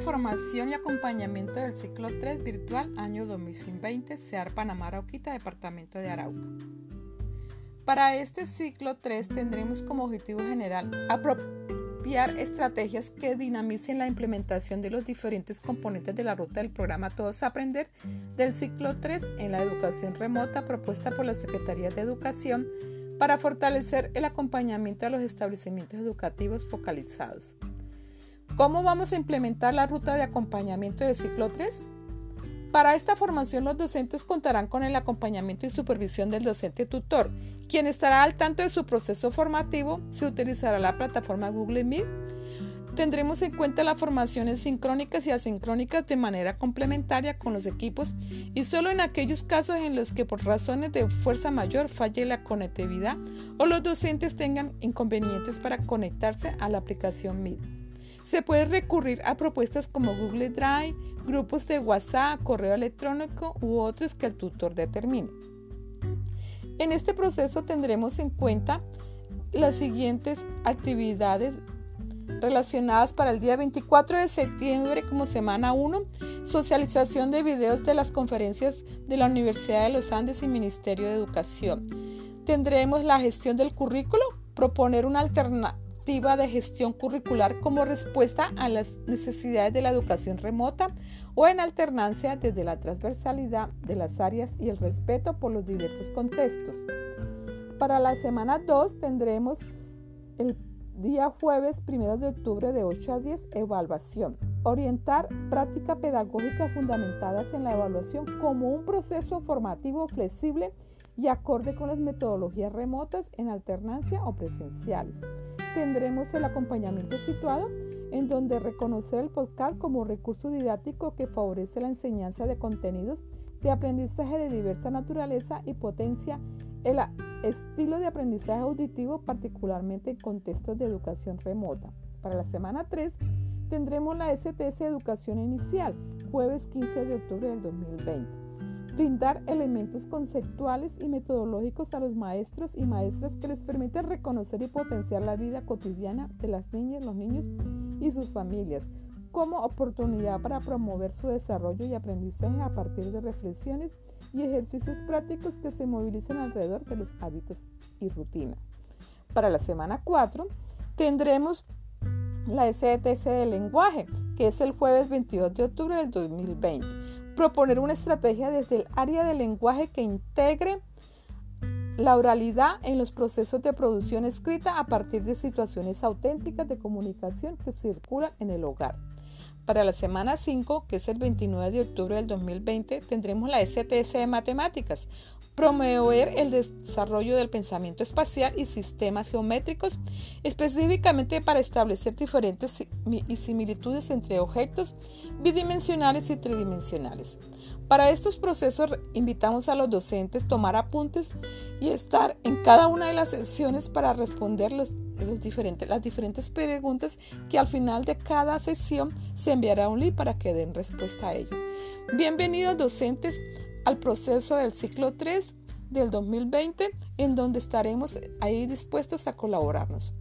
formación y acompañamiento del ciclo 3 virtual año 2020, SEAR Panamá Arauquita, departamento de Arauca. Para este ciclo 3 tendremos como objetivo general apropiar estrategias que dinamicen la implementación de los diferentes componentes de la ruta del programa Todos Aprender del ciclo 3 en la educación remota propuesta por la Secretaría de Educación para fortalecer el acompañamiento a los establecimientos educativos focalizados. ¿Cómo vamos a implementar la ruta de acompañamiento del ciclo 3? Para esta formación los docentes contarán con el acompañamiento y supervisión del docente tutor, quien estará al tanto de su proceso formativo, se utilizará la plataforma Google Meet, tendremos en cuenta las formaciones sincrónicas y asincrónicas de manera complementaria con los equipos y solo en aquellos casos en los que por razones de fuerza mayor falle la conectividad o los docentes tengan inconvenientes para conectarse a la aplicación Meet. Se puede recurrir a propuestas como Google Drive, grupos de WhatsApp, correo electrónico u otros que el tutor determine. En este proceso tendremos en cuenta las siguientes actividades relacionadas para el día 24 de septiembre como semana 1, socialización de videos de las conferencias de la Universidad de los Andes y Ministerio de Educación. Tendremos la gestión del currículo, proponer una alternativa de gestión curricular como respuesta a las necesidades de la educación remota o en alternancia desde la transversalidad de las áreas y el respeto por los diversos contextos. Para la semana 2 tendremos el Día jueves 1 de octubre de 8 a 10, evaluación. Orientar práctica pedagógica fundamentadas en la evaluación como un proceso formativo flexible y acorde con las metodologías remotas en alternancia o presenciales. Tendremos el acompañamiento situado en donde reconocer el podcast como recurso didáctico que favorece la enseñanza de contenidos de aprendizaje de diversa naturaleza y potencia el estilo de aprendizaje auditivo, particularmente en contextos de educación remota. Para la semana 3 tendremos la STS Educación Inicial, jueves 15 de octubre del 2020. Brindar elementos conceptuales y metodológicos a los maestros y maestras que les permitan reconocer y potenciar la vida cotidiana de las niñas, los niños y sus familias como oportunidad para promover su desarrollo y aprendizaje a partir de reflexiones y ejercicios prácticos que se movilizan alrededor de los hábitos y rutina. Para la semana 4 tendremos la SETC del lenguaje, que es el jueves 22 de octubre del 2020. Proponer una estrategia desde el área del lenguaje que integre la oralidad en los procesos de producción escrita a partir de situaciones auténticas de comunicación que circulan en el hogar. Para la semana 5, que es el 29 de octubre del 2020, tendremos la STS de Matemáticas, promover el desarrollo del pensamiento espacial y sistemas geométricos, específicamente para establecer diferentes similitudes entre objetos bidimensionales y tridimensionales. Para estos procesos invitamos a los docentes a tomar apuntes y estar en cada una de las sesiones para responder las diferentes preguntas que al final de cada sesión se enviará un link para que den respuesta a ellas. Bienvenidos docentes al proceso del ciclo 3 del 2020 en donde estaremos ahí dispuestos a colaborarnos.